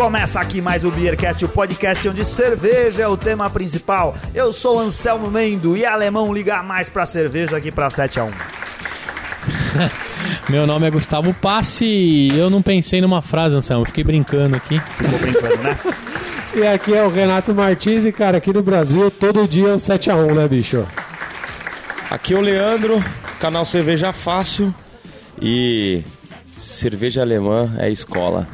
Começa aqui mais o Beercast, o podcast onde cerveja é o tema principal. Eu sou Anselmo Mendo e alemão liga mais pra cerveja aqui pra 7 a 1. Meu nome é Gustavo Passe e eu não pensei numa frase, Anselmo. Fiquei brincando aqui. Ficou brincando, né? E aqui é o Renato Martins e, cara, aqui no Brasil todo dia é um 7x1, né, bicho? Aqui é o Leandro, canal Cerveja Fácil e cerveja alemã é escola.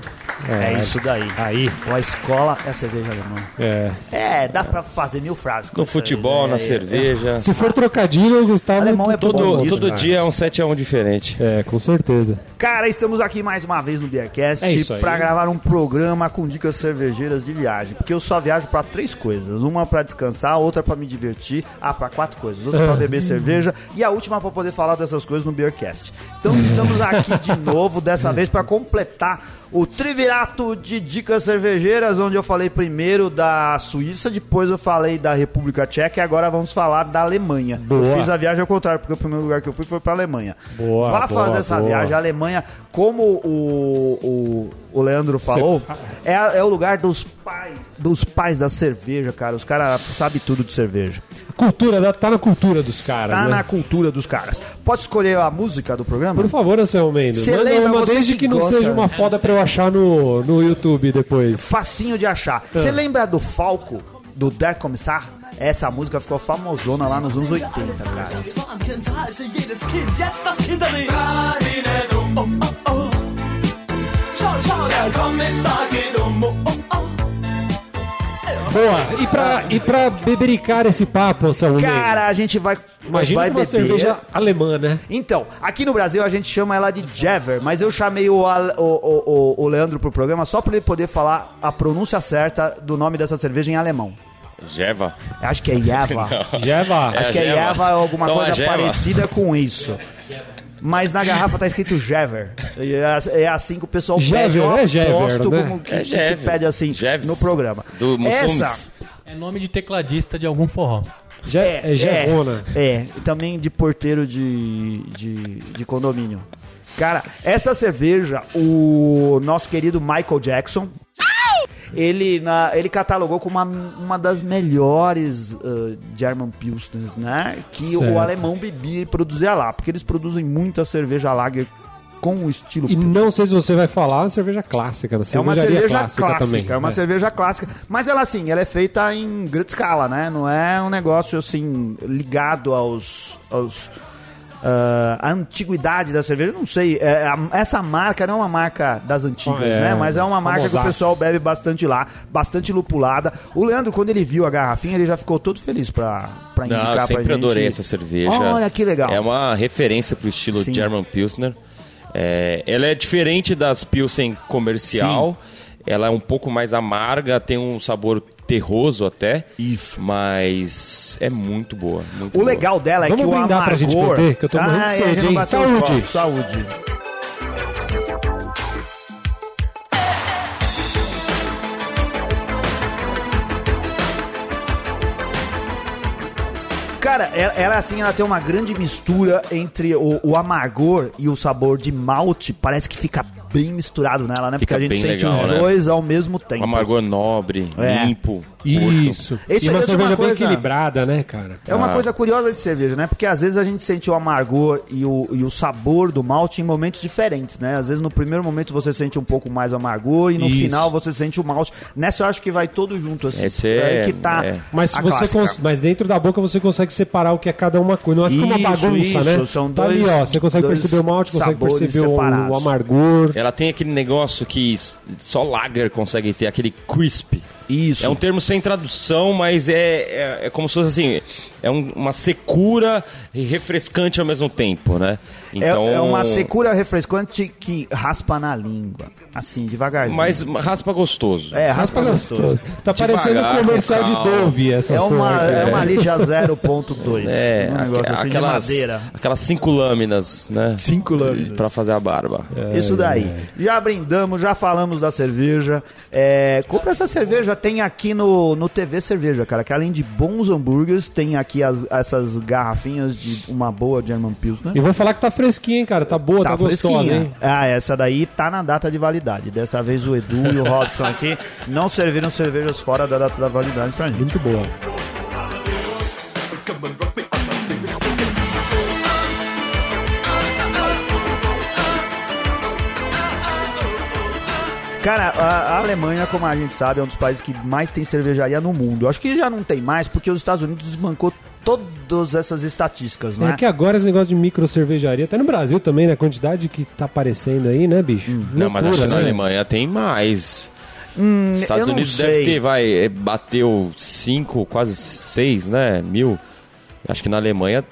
É, isso daí. Aí. A escola é a cerveja alemã. É. É, dá pra fazer mil frases. com No isso aí, futebol, né? na cerveja. Se for trocadilho, o Gustavo... Alemão é Todo, bom todo cara. dia é um 7x1 diferente. É, com certeza. Cara, estamos aqui mais uma vez no Beercast É isso aí. pra gravar um programa com dicas cervejeiras de viagem. Porque eu só viajo pra três coisas: uma pra descansar, outra pra me divertir, ah, pra quatro coisas, outra pra beber cerveja e a última pra poder falar dessas coisas no Beercast. Então estamos aqui de novo, dessa vez pra completar o Trivirato de Dicas Cervejeiras, onde eu falei primeiro da Suíça, depois eu falei da República Tcheca e agora vamos falar da Alemanha. Eu Boa. fiz a viagem ao contrário, porque o primeiro lugar que eu fui foi pra Alemanha. Boa, Vá boa, fazer essa viagem. A Alemanha, como o, o, o Leandro falou, é, é o lugar dos pais, dos pais da cerveja, cara. Os caras sabem tudo de cerveja. Cultura, da- tá na cultura dos caras, Tá né? na cultura dos caras. Posso escolher a música do programa? Por favor, Anselmo Mendes. Cê Manda lembra, uma você desde que que, não gosta- seja uma foda pra eu achar no, no YouTube depois. Facinho de achar. Ah. Você lembra do Falco, do Der Kommissar? Essa música ficou famosona lá nos anos 80, cara. Oh, oh, oh. Boa. E pra, e pra bebericar esse papo, Mendes? Cara, a gente vai, Imagina vai uma beber. cerveja alemã, né? Então, aqui no Brasil a gente chama ela de Jever, mas eu chamei o, o, o, o- Leandro pro programa só pra ele poder falar a pronúncia certa do nome dessa cerveja em alemão. Jeva. Acho que é Jeva. Jeva. Acho É que é Jeva. Jeva ou alguma Então é coisa parecida com isso. Mas na garrafa tá escrito Jever. E É é assim que o pessoal Jever, pede. Eu é Jever, aposto né? como que, É que se Jever. pede assim Jeves. no programa. Do Mussumes. Essa É nome de tecladista de algum forró. Je, é, Jevona. É, é, e também de porteiro de, de, de condomínio. Cara, essa cerveja, o nosso querido Michael Jackson, ele, na, ele catalogou como uma, uma das melhores uh, German Pilsners, né? Que o Certo. alemão bebia e produzia lá, porque eles produzem muita cerveja lager com o estilo E não sei se você vai falar uma cerveja clássica, é uma cerveja clássica, clássica, também. é uma É. cerveja clássica. Mas ela, assim, ela é feita em grande escala, né? Não é um negócio, assim, ligado aos... aos ah, a antiguidade da cerveja, eu não sei. é, a- essa marca não é uma marca das antigas, É, né? Mas é uma marca que o pessoal bebe bastante lá, bastante lupulada. O Leandro, quando ele viu a garrafinha, ele já ficou todo feliz pra, pra indicar Não, eu pra sempre gente. adorei essa cerveja. Olha que legal. É uma referência pro estilo Sim. German Pilsner. É, ela é diferente das Pilsen comercial. Ela é um pouco mais amarga, tem um sabor terroso até. Isso. Mas é muito boa. Muito O boa. legal dela é Vamos que o brindar amargor... pra gente beber, que eu tô morrendo de Ah, é, sede, hein? Saúde. copos. Saúde. Cara, ela, ela, assim, ela tem uma grande mistura entre o, o amargor e o sabor de malte. Parece que fica bem misturado nela, né? Porque Fica a gente bem sente legal, os né? dois ao mesmo Um tempo. amargor nobre, É. limpo. Isso. Esse- e uma é uma cerveja bem coisa- equilibrada, né, cara? É uma Ah. coisa curiosa de cerveja, né? Porque às vezes a gente sente o amargor e o, e o sabor do malte em momentos diferentes, né? Às vezes no primeiro momento você sente um pouco mais o amargor e no Isso. final você sente o malte. Nessa eu acho que vai todo junto, assim. Esse é- aí que tá é. Mas, a você cons- mas dentro da boca você consegue separar o que é cada uma coisa. Não é fica uma bagunça, isso, né? são tá ali, ó. Você consegue perceber o malte, consegue perceber o, o amargor. Ela tem aquele negócio que só lager consegue ter, aquele crisp. Isso. É um termo sem tradução, mas é, é, é como se fosse assim, é um- uma secura e refrescante ao mesmo tempo, né? É- é, uma secura refrescante que raspa na língua. Assim, devagarzinho. Mas raspa gostoso. É, raspa Raspa gostoso. gostoso. Tá parecendo um comercial com de. Dove essa É uma, porra, é uma lija 0.2. É, um negócio assim aquelas, de madeira. aquelas cinco lâminas, né? Cinco lâminas. Pra fazer a barba. Isso daí. Já brindamos, já falamos da cerveja. É, compra essa cerveja, tem aqui no, no TV Cerveja, cara, que além de bons hambúrgueres, tem aqui as- essas garrafinhas de uma boa German Pilsner. E vou falar que tá fresquinha, hein, cara. Tá boa, tá, gostosa, fresquinha. hein? Ah, essa daí tá na data de validade. Dessa vez o Edu e o Robson aqui não serviram cervejas fora da data da validade pra gente. Muito boa. Cara, a, Alemanha, como a gente sabe, é um dos países que mais tem cervejaria no mundo. Eu Acho que já não tem mais, porque os Estados Unidos desbancou todas essas estatísticas, né? É que agora esse negócio de micro cervejaria, até no Brasil também, né? A quantidade que tá aparecendo aí, né, bicho? Não, mas acho que na né? Alemanha tem mais. Hum, Os Estados Unidos sei. deve ter, vai, é, bateu 5, quase 6, né? Mil. Acho que na Alemanha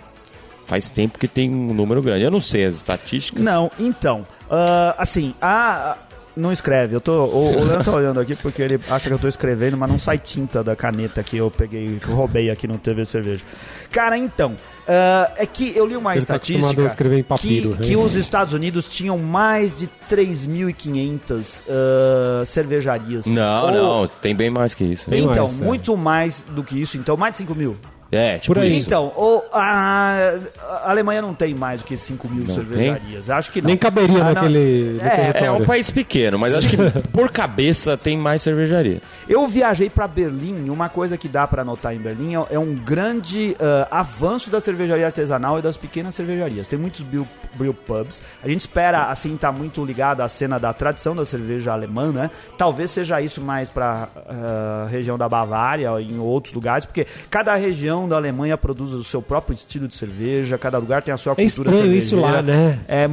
faz tempo que tem um número grande. Eu não sei as estatísticas. Não, então, ah, assim, a... Não escreve, eu tô. O, o Leandro tá olhando aqui porque ele acha que eu tô escrevendo, mas não sai tinta da caneta que eu peguei, que eu roubei aqui no TV Cerveja. Cara, então, ah, é que eu li uma Ele tá estatística a escrever em papiro, que, né? que os Estados Unidos tinham mais de 3.500 ah, cervejarias. Não, Ou- não, tem bem mais que isso. Bem Então, mais, é. muito mais do que isso. Então, mais de 5 mil. É, tipo Por aí. isso. Então, o- a, a Alemanha não tem mais do que 5 mil Não cervejarias. Acho que não. Nem caberia Ah, naquele, É, É território. um país pequeno, mas acho que por cabeça tem mais cervejaria. Eu viajei pra Berlim e uma coisa que dá pra notar em Berlim é, é um grande ah, avanço da cervejaria artesanal e das pequenas cervejarias. Tem muitos brew, brew pubs. A gente espera, assim, tá muito ligado à cena da tradição da cerveja alemã, né? Talvez seja isso mais pra ah, região da Bavária ou em outros lugares, porque cada região da Alemanha produz o seu próprio estilo de cerveja, cada lugar tem a sua É cultura estranho isso lá, cervejeira. né? É,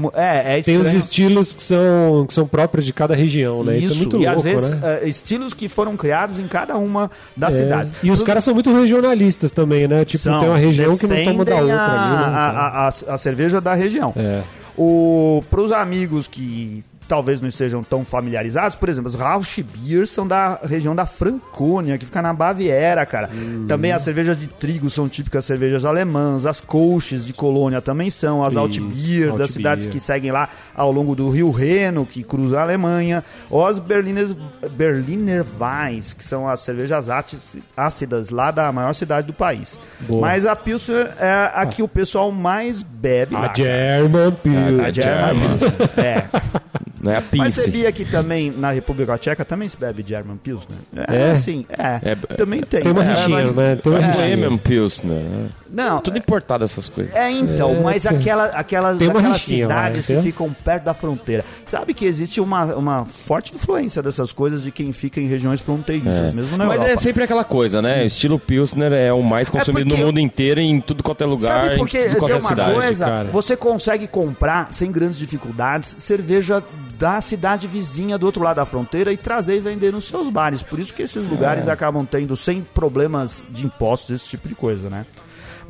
é, é Tem os estilos que são, que são próprios de cada região, né? Isso, é muito e louco, às vezes né? eh, estilos que foram criados em cada uma das É. cidades. E os caras são muito regionalistas também, né? Tipo, são, tem uma região que não toma da outra a, ali, né? a, a, a- cerveja da região. É. O, pros amigos que talvez não estejam tão familiarizados, por exemplo, os Rausch Beer são da região da Francônia, que fica na Baviera, cara. Hum. Também as cervejas de trigo são típicas cervejas alemãs, as Kolsch's de Colônia também são, as Altbier das cidades que seguem lá ao longo do Rio Reno, que cruza a Alemanha, ou as Berliner, Berliner Weiss, que são as cervejas áci- ácidas lá da maior cidade do país. Boa. Mas a Pilsner é a que o pessoal mais bebe A. German Pills. A German Pilsner. É. Não é a Mas sabia que também na República Tcheca também se bebe German Pilsner? É? sim, é. É, também tem. Tem uma É, mas- né? Tem uma É rixinha. Premium Pilsner. né? Não, Tudo importado essas coisas. é então, mas aquela, aquelas, Tem uma aquelas rixinha, cidades vai, que ficam perto da fronteira. Sabe que existe uma, uma forte influência dessas coisas de quem fica em regiões fronteiriças, mesmo na Mas Europa. é sempre aquela coisa, né? Estilo Pilsner é o mais consumido porque- no mundo inteiro, em tudo quanto é lugar, Sabe porque em tudo tem é uma cidade. coisa, cara. você consegue comprar sem grandes dificuldades cerveja da cidade vizinha do outro lado da fronteira e trazer e vender nos seus bares. Por isso que esses lugares É. acabam tendo sem problemas de impostos, esse tipo de coisa, né?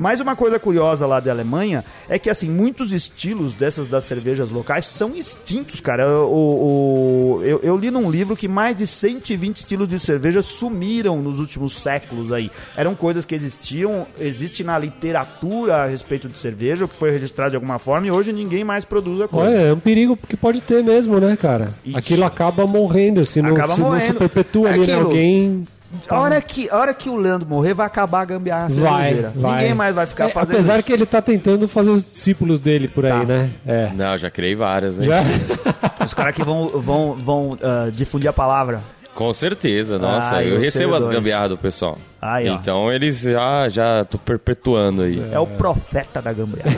Mas uma coisa curiosa lá da Alemanha é que, assim, muitos estilos dessas das cervejas locais são extintos, cara. O, o- eu, eu li num livro que mais de 120 estilos de cerveja sumiram nos últimos séculos aí. Eram coisas que existiam, existe na literatura a respeito de cerveja, o que foi registrado de alguma forma, e hoje ninguém mais produz a coisa. Olha, é um perigo que pode ter mesmo, né, cara? Isso. Aquilo acaba morrendo, se não, Acaba se, não se morrendo. perpetua É ali, né? Alguém... A hora, que, a hora que o Leandro morrer, vai acabar a gambiarra Vai, cervejeira. vai. Ninguém mais vai ficar É, fazendo Apesar isso. que ele tá tentando fazer os discípulos dele por aí, Tá. né? É. Não, já criei várias, né? Já? Os caras que vão, vão, vão ah, difundir a palavra. Com certeza, nossa. Ai, eu recebo as gambiarras do pessoal. Aí, então eles já, já tô perpetuando aí. É o profeta da gambiarra.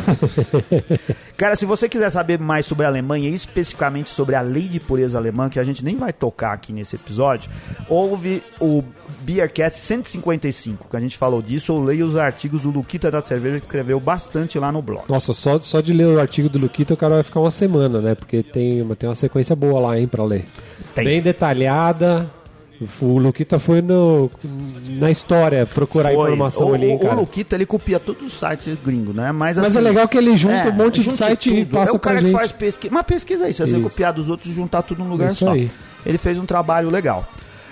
Cara, se você quiser saber mais sobre a Alemanha, e especificamente sobre a lei de pureza alemã, que a gente nem vai tocar aqui nesse episódio, ouve o Beercast 155, que a gente falou disso, ou leia os artigos do Luquita da Cerveja, que escreveu bastante lá no blog. Nossa, só, só de ler o artigo do Luquita o cara vai ficar uma semana, né? Porque tem uma, tem uma sequência boa lá, hein, pra ler. Tem. Bem detalhada. O Luquita foi no, na história procurar Foi. informação o, ali, o- cara. O Luquita, ele copia todos os sites gringos, né? Mas, Mas assim, é legal que ele junta é, um monte de site e tudo. passa é o cara pra gente. que faz pesquisa. Mas pesquisa é isso, é você copiar dos outros e juntar tudo num lugar Isso só. aí. Ele fez um trabalho legal.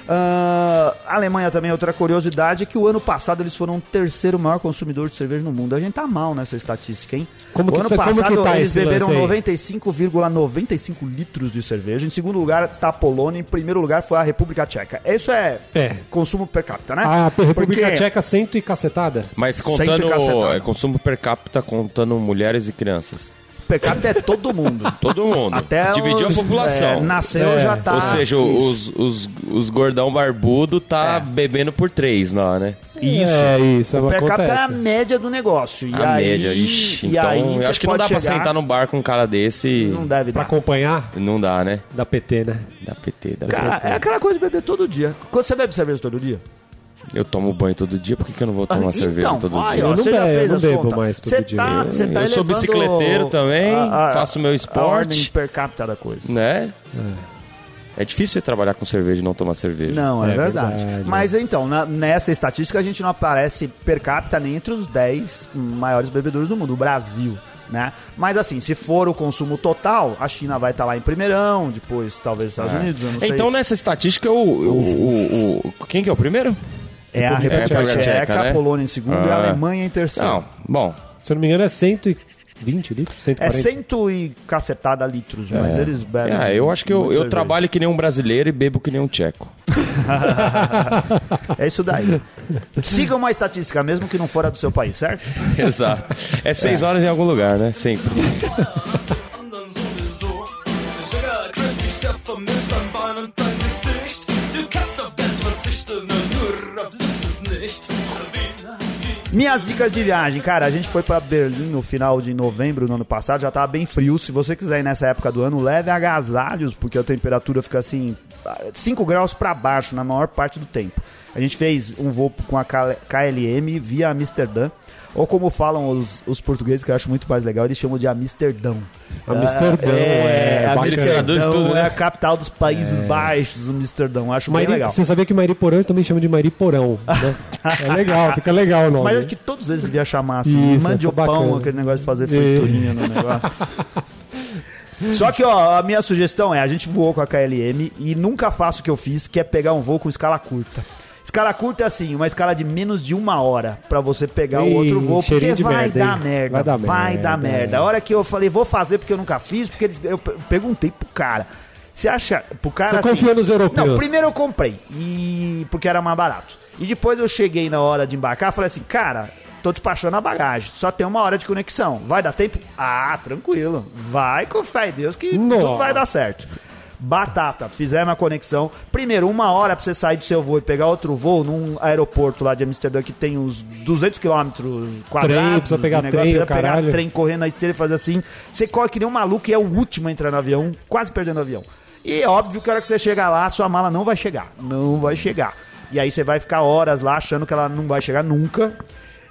Ah, a Alemanha também, outra curiosidade, é que o ano passado eles foram o terceiro maior consumidor de cerveja no mundo. A gente tá mal nessa estatística, hein? Como o que ano tá- como passado que tá eles beberam lance aí? 95,95 litros de cerveja. Em segundo lugar tá a Polônia. Em primeiro lugar foi a República Tcheca. Isso é, É. consumo per capita, né? A República Porque- Tcheca cento e cacetada. Mas contando cacetada. é, consumo per capita, contando mulheres e crianças. Per capita é todo mundo. Todo mundo. Até Dividiu os- a população. é, nasceu É. já tá. Ou seja, os, os, os gordão barbudo tá É. bebendo por três lá, né? Isso. É isso, O per capita é a média do negócio. E a aí, média, ixi. e Então, aí eu acho que não dá pra chegar- sentar num bar com um cara desse. e- Não deve Pra dar. acompanhar Não dá, né? da PT, né? Da PT, da Cara, PT. é aquela coisa de beber todo dia. Quando você bebe cerveja todo dia? Eu tomo banho todo dia, por que, que eu não vou tomar Ah, cerveja então, todo aí, dia? ó, Eu não você já bebo- fez eu não bebo contas. mais todo Você dia. Tá, você tá Eu sou bicicleteiro também, faço meu A esporte. ordem per capita da coisa. Né? É difícil você trabalhar com cerveja e não tomar cerveja. Não, é, É verdade. verdade. Mas então, na- nessa estatística a gente não aparece per capita nem entre os 10 maiores bebedores do mundo, o Brasil. Né? Mas assim, se for o consumo total, a China vai estar lá em primeirão, depois talvez os Estados Unidos, eu não sei. Então, nessa estatística, o, o, o- o- Quem que é o primeiro? É a República República Tcheca, Tcheca, né? a Polônia em segundo e a Ah. Alemanha em terceiro. Não, bom. Se eu não me engano é 120 litros, É 140. cento e cacetada litros, mas eles bebem. É, eu acho que eu, eu trabalho que nem um brasileiro e bebo que nem um tcheco. É isso daí. Siga uma estatística, mesmo que não fora do seu país, certo? Exato. É seis horas em algum lugar, né? Sempre. Minhas dicas de viagem, cara, a gente foi pra Berlim no final de novembro do ano passado, já tava bem frio. Se você quiser ir nessa época do ano, leve agasalhos, porque a temperatura fica assim, 5 graus pra baixo na maior parte do tempo. A gente fez um voo com a KLM via Amsterdã, ou como falam os, os portugueses, que eu acho muito mais legal, eles chamam de Amsterdão. Amsterdão, é. Eles traduzem Amsterdão tudo, né? é a capital dos Países Baixos, Amsterdão. Acho bem Mairi, legal. você sabia que Mariporã também chama de Mariporão, né? É legal, fica legal o nome. Mas acho que todos eles deviam chamar assim, Isso, mandiopão, bacana. aquele negócio de fazer friturinha no negócio. Só que, ó, a minha sugestão é, a gente voou com a KLM e nunca faço o que eu fiz, que é pegar um voo com escala curta. Escala curta é assim, uma escala de menos de uma hora pra você pegar o Ih, outro voo, porque vai merda, dar merda, Vai dar vai merda, dar merda. é. A hora que eu falei, vou fazer porque eu nunca fiz, porque eles, eu pe- perguntei pro cara. Você acha, pro cara Você assim, confia nos europeus? Não, primeiro eu comprei, e porque era mais barato. E depois eu cheguei na hora de embarcar, falei assim, cara, tô despachando a bagagem, só tem uma hora de conexão. Vai dar tempo? Ah, tranquilo. Vai com fé em Deus que Nossa. tudo vai dar certo. Batata, fizemos a conexão. Primeiro, uma hora pra você sair do seu voo e pegar outro voo num aeroporto lá de Amsterdã que tem uns 200 quilômetros quadrados. precisa de pegar negócio, trem, precisa caralho. pegar trem correndo na esteira e fazer assim. Você corre que nem um maluco e é o último a entrar no avião, quase perdendo o avião. E é óbvio que a hora que você chegar lá, sua mala não vai chegar. Não vai chegar. E aí você vai ficar horas lá achando que ela não vai chegar nunca.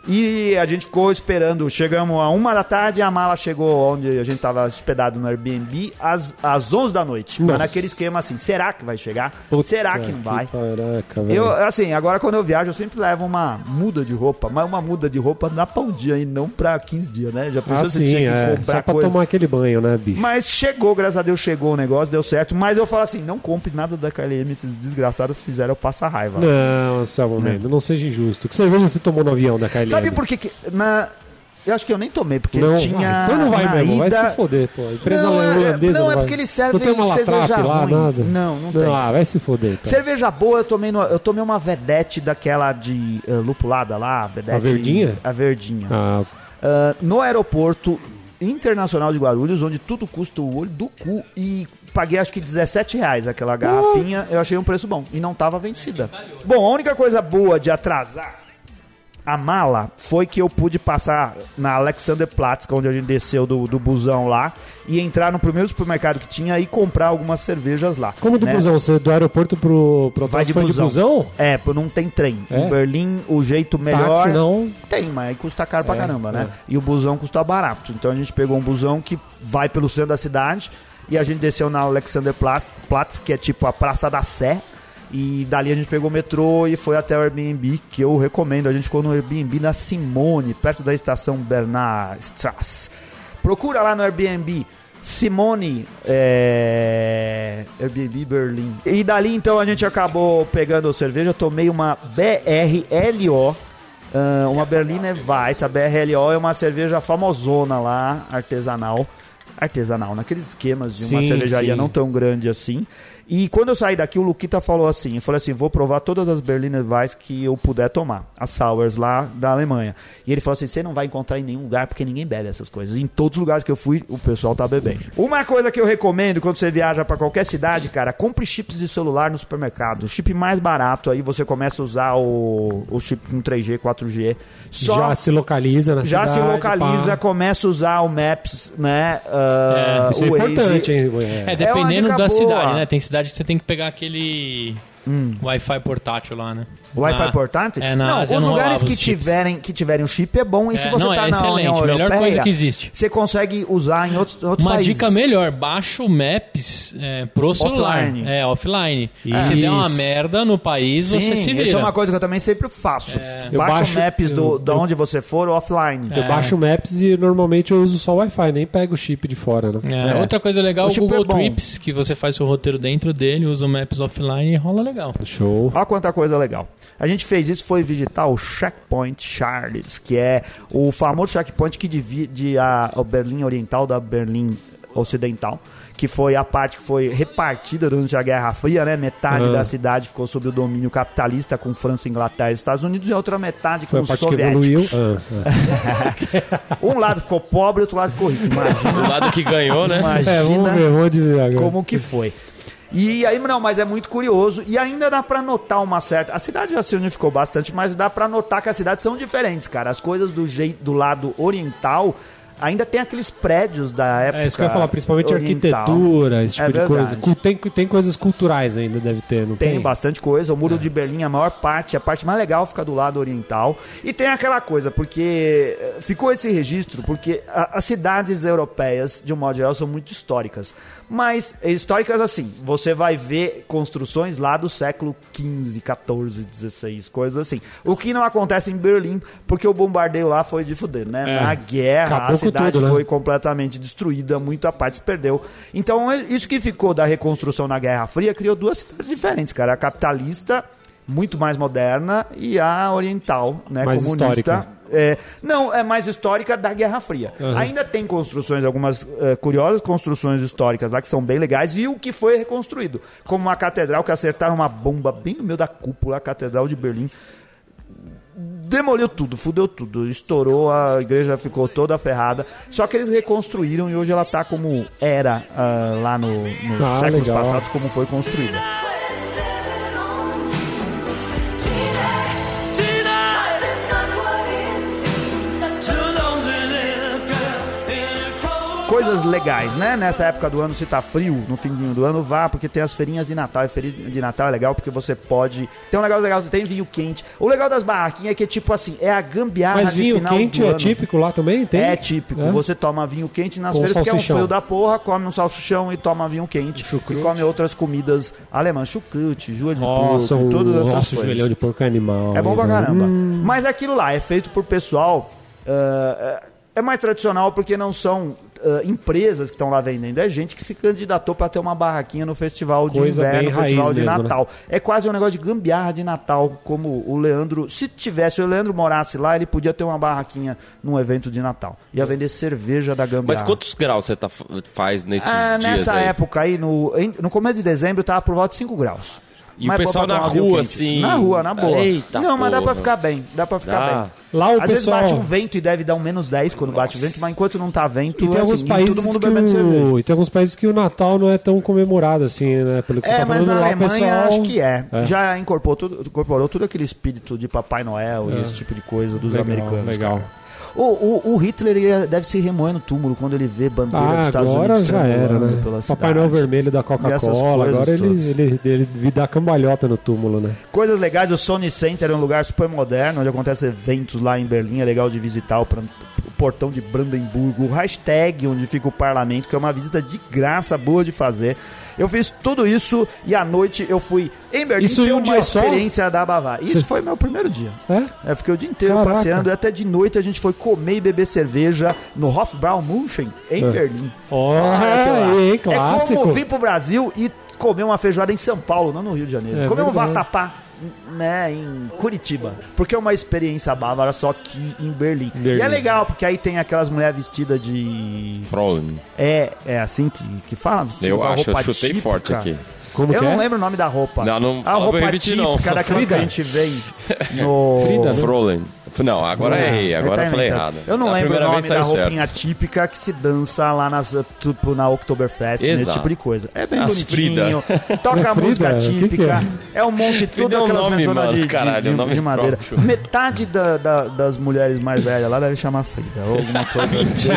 E a gente ficou esperando. Chegamos a uma da tarde, a mala chegou onde a gente tava hospedado no Airbnb às, às 11 da noite. Mas Nossa. naquele esquema assim, será que vai chegar? Será que não vai? Caraca, velho. Eu, assim, agora quando eu viajo, eu sempre levo uma muda de roupa, mas uma muda de roupa dá pra um dia e não pra 15 dias, né? Já pensou Ah, sim, tinha que é. comprar Só pra coisa. tomar aquele banho, né, bicho? Mas chegou, graças a Deus chegou o negócio, deu certo. Mas eu falo assim, não compre nada da KLM, esses desgraçados fizeram eu passar raiva. Não, Anselmo Mendes, não seja injusto. Que cerveja você tomou no avião da KLM? É. Sabe por que, que na... Eu acho que eu nem tomei, porque Não, tinha. ah, então não vai mesmo, vai ida- se foder, pô. A empresa Não, é- holandesa não, é vai. porque eles servem Não tem uma cerveja latrap lá, ruim. nada? Não, não tem. Ah, vai se foder, então. Cerveja boa, eu tomei, no- eu tomei uma vedete daquela de eh, lupulada lá, a vedete. A verdinha? A verdinha. Ah, Ah, no aeroporto internacional de Guarulhos, onde tudo custa o olho do cu e paguei acho que 17 reais aquela garrafinha, eu achei um preço bom e não tava vencida. Bom, a única coisa boa de atrasar a mala foi que eu pude passar na Alexanderplatz, é onde a gente desceu do, do busão lá, e entrar no primeiro supermercado que tinha e comprar algumas cervejas lá. como do né? busão? Você do aeroporto pro, pro Vai de busão. busão? É, não tem trem. É? Em Berlim, o jeito melhor. Táxi não. Tem, mas aí custa caro pra É, caramba, né? é. E o busão custa barato. Então a gente pegou um busão que vai pelo centro da cidade e a gente desceu na Alexanderplatz, Platz, que é tipo a Praça da Sé. E dali a gente pegou o metrô e foi até o Airbnb, que eu recomendo. A gente ficou no Airbnb na Simone, perto da estação Bernardstrasse. Procura lá no Airbnb Simone, é, Airbnb Berlim. E dali então a gente acabou pegando cerveja, tomei uma BRLO, ah, uma Berliner Weiss. A BRLO é uma cerveja famosona lá, artesanal. Artesanal, naqueles esquemas de uma Sim, cervejaria sim. não tão grande assim. E quando eu saí daqui, o Luquita falou assim: eu falei assim, vou provar todas as Berliner Weiss que eu puder tomar, as sours lá da Alemanha. E ele falou assim: você não vai encontrar em nenhum lugar, porque ninguém bebe essas coisas. Em todos os lugares que eu fui, o pessoal tá bebendo. Uma coisa que eu recomendo quando você viaja pra qualquer cidade, cara, compre chips de celular no supermercado. O chip mais barato, aí você começa a usar o, o chip com 3G, 4G. Só Já se localiza na já se cidade, localiza, pá. começa a usar o Maps, né? ah, Isso é Waze. importante, hein? É, É. dependendo uma da boa. cidade, né? Tem cidade que você tem que pegar aquele Wi-Fi portátil lá, né? Wi-Fi Na- portátil? É, não, Ásia os não lugares que chips. tiverem, que tiverem um chip é bom. E se É, você não, tá é na excelente, União melhor Europeia, coisa que existe. você consegue usar em outros, outros Uma países. dica melhor, baixa o Maps é, pro celular. Offline. É, offline. E se der uma merda no país, Sim, você se vira. isso é uma coisa que eu também sempre faço. Eu Baixa baixo- o Maps do, de onde você for offline. Eu baixo o Maps e normalmente eu uso só o Wi-Fi, nem pego o chip de fora, né? É, É. Outra coisa legal, O o Google é. Trips, que você faz seu roteiro dentro dele, usa o Maps offline e rola legal. Show. Olha quanta coisa legal. A gente fez isso, foi visitar o Checkpoint Charles, que é o famoso checkpoint que divide a, a Berlim Oriental da Berlim Ocidental, que foi a parte que foi repartida durante a Guerra Fria, né? Metade Ah. da cidade ficou sob o domínio capitalista com França, Inglaterra e Estados Unidos, e a outra metade com os soviéticos. Ah. Um lado ficou pobre, outro lado ficou rico. Imagina, Do lado que ganhou, né? É, vamos imagina ver, vamos adivinhar agora. como que foi. E aí, não, mas é muito curioso e ainda dá pra notar uma certa. A cidade já se unificou bastante, mas dá pra notar que as cidades são diferentes, cara. As coisas do jeito do lado oriental ainda tem aqueles prédios da época. É isso que eu ia falar, principalmente oriental. arquitetura, esse tipo É de coisa. verdade. Tem, tem coisas culturais ainda, deve ter, não tem? Tem bastante coisa. O muro de Berlim, a maior parte, a parte mais legal fica do lado oriental. E tem aquela coisa, porque eh, ficou esse registro, porque a- as cidades europeias, de um modo geral, são muito históricas. Mas históricas assim, você vai ver construções lá do século XV, XIV, XVI, coisas assim. O que não acontece em Berlim, porque o bombardeio lá foi de fuder, né? É. Na guerra, Acabou a com cidade né? foi completamente destruída, muita parte se perdeu. Então, é- isso que ficou da reconstrução na Guerra Fria criou duas cidades diferentes, cara. A capitalista, muito mais moderna, e a oriental, né? Mais comunista. histórica. É, não, é mais histórica da Guerra Fria. Uhum. Ainda tem construções, algumas eh, curiosas construções históricas lá que são bem legais, e o que foi reconstruído. Como uma catedral que acertaram uma bomba bem no meio da cúpula, a Catedral de Berlim demoliu tudo, fudeu tudo, estourou, a igreja ficou toda ferrada. Só que eles reconstruíram e hoje ela tá como era ah, lá no, nos Ah, séculos legal. passados, como foi construída. Coisas legais, né? Nessa época do ano, se tá frio, no fim do ano, vá, porque tem as feirinhas de Natal. E feirinha de Natal é legal porque você pode. Tem um negócio legal, você tem vinho quente. O legal das barraquinhas é que, tipo assim, é a gambiarra Mas de vinho quente é ano. típico lá também? Tem? É típico. É? Você toma vinho quente nas Com feiras, porque é um frio da porra, come um salsichão e toma vinho quente. Chucrute. E come outras comidas alemãs. Chucrute, joelho de Nossa, porco, o todas essas nosso coisas. joelhão de porco é animal. É bom pra caramba. Hum. Mas aquilo lá é feito por pessoal. ah, é mais tradicional porque não são ah, empresas que estão lá vendendo. É gente que se candidatou pra ter uma barraquinha no festival de Coisa inverno, bem no festival de mesmo, né? Natal. É quase um negócio de gambiarra de Natal, como o Leandro. Se tivesse, se o Leandro morasse lá, ele podia ter uma barraquinha num evento de Natal. Ia vender cerveja da gambiarra. Mas quantos graus você tá, faz nesses Ah, dias nessa aí? época aí, no, em- no começo de dezembro, tava por volta de 5 graus. E Mas o pessoal na rua, assim? Na rua, na boa. Eita não, mas dá pra ficar bem. Dá pra ficar Dá. bem. Lá o Às vezes pessoal... bate um vento e deve dar um menos 10 quando bate o vento, mas enquanto não tá vento, E tem é alguns assim, países todo mundo que bebendo cerveja. o... e tem alguns países que o Natal não é tão comemorado assim, né? Pelo que você É, tá mas falando na lá, Alemanha pessoal... acho que é. É. Já incorporou tudo, incorporou tudo aquele espírito de Papai Noel e esse tipo de coisa dos Legal, americanos. legal. cara. O, o, o Hitler ia- deve se remoer no túmulo quando ele vê bandeira dos Ah, Estados agora Unidos já era, né? pela Papai. Noel vermelho da Coca-Cola, agora ele, ele, ele, ele dá cambalhota no túmulo, né? Coisas legais, o Sony Center é um lugar super moderno, onde acontecem eventos lá em Berlim, é legal de visitar o, o portão de Brandemburgo, o hashtag onde fica o parlamento, que é uma visita de graça, boa de fazer. Eu fiz tudo isso e à noite eu fui em Berlim Isso ter um uma dia só? experiência da Bavária. Isso Você- foi meu primeiro dia. É? Eu fiquei o dia inteiro Caraca. passeando e até de noite a gente foi comer e beber cerveja no Hofbrau München, em É. Berlim. Lá. aí, É clássico. como vir pro Brasil e comer uma feijoada em São Paulo, não no Rio de Janeiro. É comer um vatapá, né, em Curitiba. Porque é uma experiência bárbara, só que em Berlim. Berlim. E é legal, porque aí tem aquelas mulheres vestidas de... Frozen. É, é assim que, que fala? Eu acho, eu chutei típica. forte aqui. Como Eu que não é? lembro o nome da roupa. Não, não a fala pra roupa repetir, não. típica daquelas que a gente vê no... Frida, né? Frozen. Não, agora É, errei, agora eu falei inventando. errado. Eu não Da lembro o nome da roupinha certo. típica que se dança lá nas, tipo, na Oktoberfest, nesse Exato. tipo de coisa. É bem As bonitinho, toca É a Frida? música O que que típica, é? é? um monte de Frida tudo é um aquelas nome, mano, de, de- caralho, de- é um nome de madeira. próprio. Metade da- da- das mulheres mais velhas lá deve chamar Frida, ou alguma coisa tipo.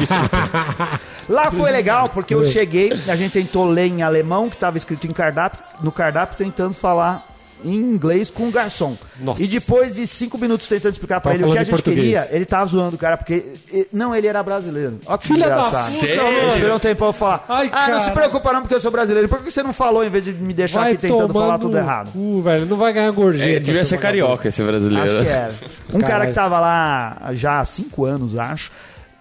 Lá foi legal, porque eu cheguei, a gente tentou ler em alemão, que estava escrito em cardápio, no cardápio, tentando falar em inglês com o garçom. Nossa. E depois de cinco minutos tentando explicar pra Tava ele o que a gente português. queria, ele tava zoando o cara, porque. Não, ele era brasileiro. Olha que Filha da engraçado. puta, Sério? Ele esperou um tempo eu falar. Ai, ah, não se cara. preocupa não, porque eu sou brasileiro. Por que você não falou em vez de me deixar Vai aqui tentando tomar falar tudo errado? cu, velho. Não vai ganhar gorjeta. É, devia ser carioca esse brasileiro. Acho que era. Um cara Caralho. que tava lá já há cinco anos, acho.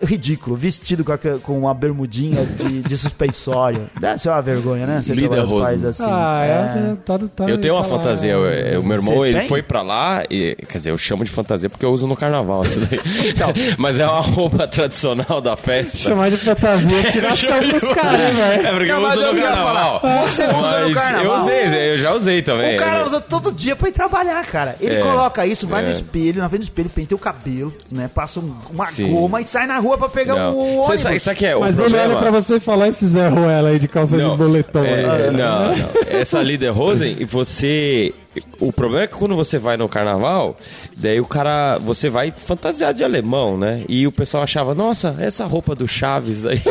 Ridículo, vestido com, a, com uma bermudinha de, de suspensório. Deve ser uma vergonha, né? Você Rose. países assim. Ah, É. é. Tá, tá, Eu tenho uma tá fantasia, eu- eu- o meu irmão Você ele tem? foi pra lá, e, quer dizer, eu chamo de fantasia porque eu uso no carnaval isso daí. Então. Mas é uma roupa tradicional da festa. Chamar de fantasia, tirar sarro pros caras, hein, velho. É porque Não, eu uso eu no carnaval. falar, você usa no Mas carnaval? Eu usei, eu já usei também. O cara usa todo dia pra ir trabalhar, cara. Ele É. coloca isso, vai É. no espelho, na frente do espelho, penteia o cabelo, né? Passa um- uma Sim. goma e sai na rua pra pegar Não. o Você ônibus. sabe, sabe que é Mas o ele problema? olha pra você e fala esse Zé Ruela aí de calça de boletom é, aí. não, não. Essa líder Rosen, e você. O problema é que quando você vai no carnaval, daí o cara. Você vai fantasiado de alemão, né? E o pessoal achava, nossa, essa roupa do Chaves aí.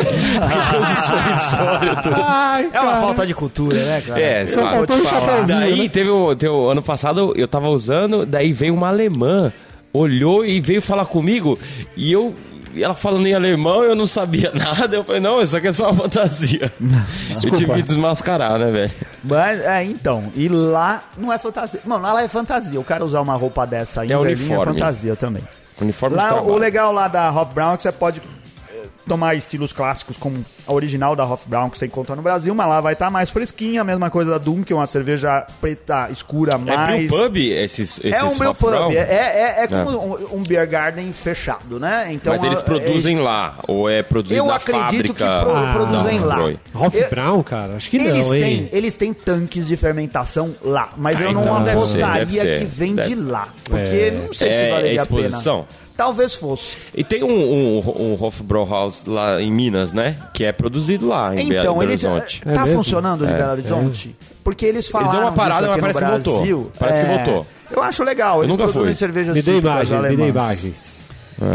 que. Ai, É uma falta de cultura, né, cara? É, Só sabe? faltou um chapéuzinho, Daí né? teve o, teve o ano passado, eu tava usando, daí veio uma alemã, olhou e veio falar comigo, e eu. E ela falando em alemão, eu não sabia nada. Eu falei, não, isso aqui é só uma fantasia. Eu tive que desmascarar, né, velho? Mas, é, então, e lá não é fantasia. Mano, lá é fantasia. O cara usar uma roupa dessa em É Berlim uniforme. é fantasia também. Uniforme Lá, o legal lá da Hofbraun é que você pode tomar estilos clássicos como a original da Hofbraun que você encontra no Brasil, mas lá vai estar mais fresquinha, a mesma coisa da Doom, que é uma cerveja preta, escura, É mais... brew pub esses, esses É um brew Brown? pub, é, é, é como um, um beer garden fechado, né? Então, Mas eles a- produzem lá, ou é produzido Eu na acredito que fábrica? pro- Ah, produzem lá. Eu- Brown, cara? Acho que Eles não, têm, hein? eles têm tanques de fermentação lá, mas Ah, eu não então apostaria ser, que vem deve de lá. Porque É. não sei se É- valeria é a pena. Talvez fosse. E tem um, um, um Hofbrauhaus lá em Minas, né? Que é produzido lá em Então, Belo eles. Horizonte. É tá mesmo? funcionando de É, Belo Horizonte? Porque eles falaram. deu uma parada, mas parece que voltou. Parece que É, voltou. Eu acho legal. Eles nunca fui. cervejas Me típicas imagens, me alemãs. imagens.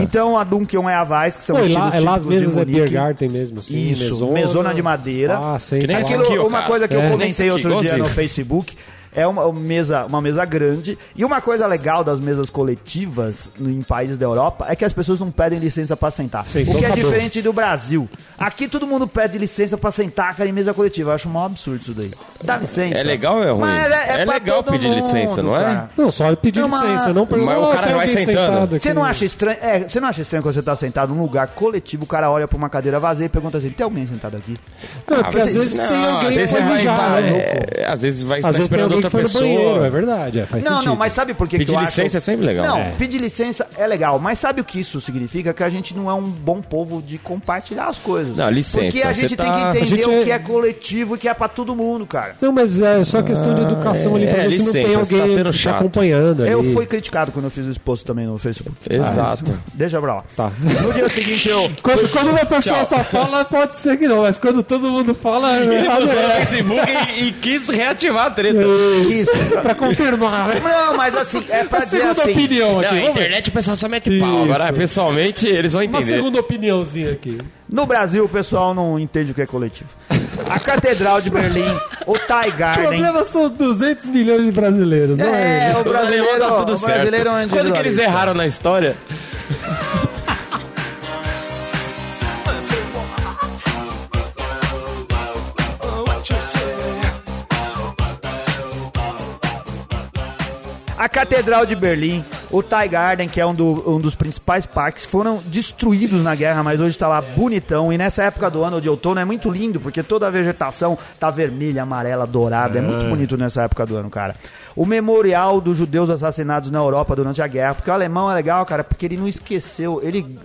Então a Dunkel é a Weiss, que são Pô, lá, é lá as mesas é garden mesmo, assim, Isso, mesona. mesona de madeira. Ah, sei. Que nem. Aquilo, aqui, uma cara. coisa que É. eu Nem comentei outro dia no Facebook é uma, uma mesa, uma mesa grande. E uma coisa legal das mesas coletivas no- em países da Europa é que as pessoas não pedem licença pra sentar. Sentou, o que é diferente do Brasil. Aqui todo mundo pede licença pra sentar, cara, em mesa coletiva. Eu acho um absurdo isso daí. Dá licença. É legal ou é ruim? Mas É pra legal todo pedir licença, não é? cara. Não, só pedir mas- licença, não perguntar. Mas o "Oh, cara vai sentando. aqui?" Você não acha estranho? É, você não acha estranho quando você tá sentado num lugar coletivo, o cara olha pra uma cadeira vazia e pergunta assim: tem alguém sentado aqui? Não, porque às vezes Não, tem alguém às vezes vai vai mijar, né? é, Às vezes vai Às tá vezes esperando alguém outra foi no pessoa. banheiro, é verdade, é, faz Não, sentido. não, mas sabe por que, Pedir que licença acho... é sempre legal. Não, É. pedir licença é legal, mas sabe o que isso significa? Que a gente não é um bom povo de compartilhar as coisas. Não, licença, Porque a você gente tem tá- que A entender gente o é- que é coletivo e que é pra todo mundo, cara. Não, mas é só questão de educação ali pra é, ver se não tem licença, você alguém tá sendo te chato. acompanhando ali. Eu fui criticado quando eu fiz o exposto também no Facebook. Exato. Mas, deixa pra lá. Tá. No dia seguinte eu... Quando, quando uma pessoa só fala, pode ser que não, mas quando todo mundo fala, Ele é, usou é, o Facebook e, e quis reativar a treta. Quis. pra confirmar. né? Não, mas assim, é pra A dizer segunda assim... opinião Não, aqui. a vamos ver. internet o pessoal só mete pau. Isso. Agora, pessoalmente, eles vão Uma entender. segunda opiniãozinha aqui. No Brasil, o pessoal não entende o que é coletivo. A Catedral de Berlim, o Thai O Garden... problema são 200 milhões de brasileiros, não é? É, o brasileiro, alemães dá tudo o certo. brasileiro é um Quando que eles individualista. erraram na história? A Catedral de Berlim, o Thai Garden, que é um, do- um dos principais parques, foram destruídos na guerra, mas hoje tá lá bonitão. E nessa época do ano de outono é muito lindo, porque toda a vegetação tá vermelha, amarela, dourada. É muito bonito nessa época do ano, cara. O memorial dos judeus assassinados na Europa durante a guerra, porque o alemão é legal, cara, porque ele não esqueceu, ele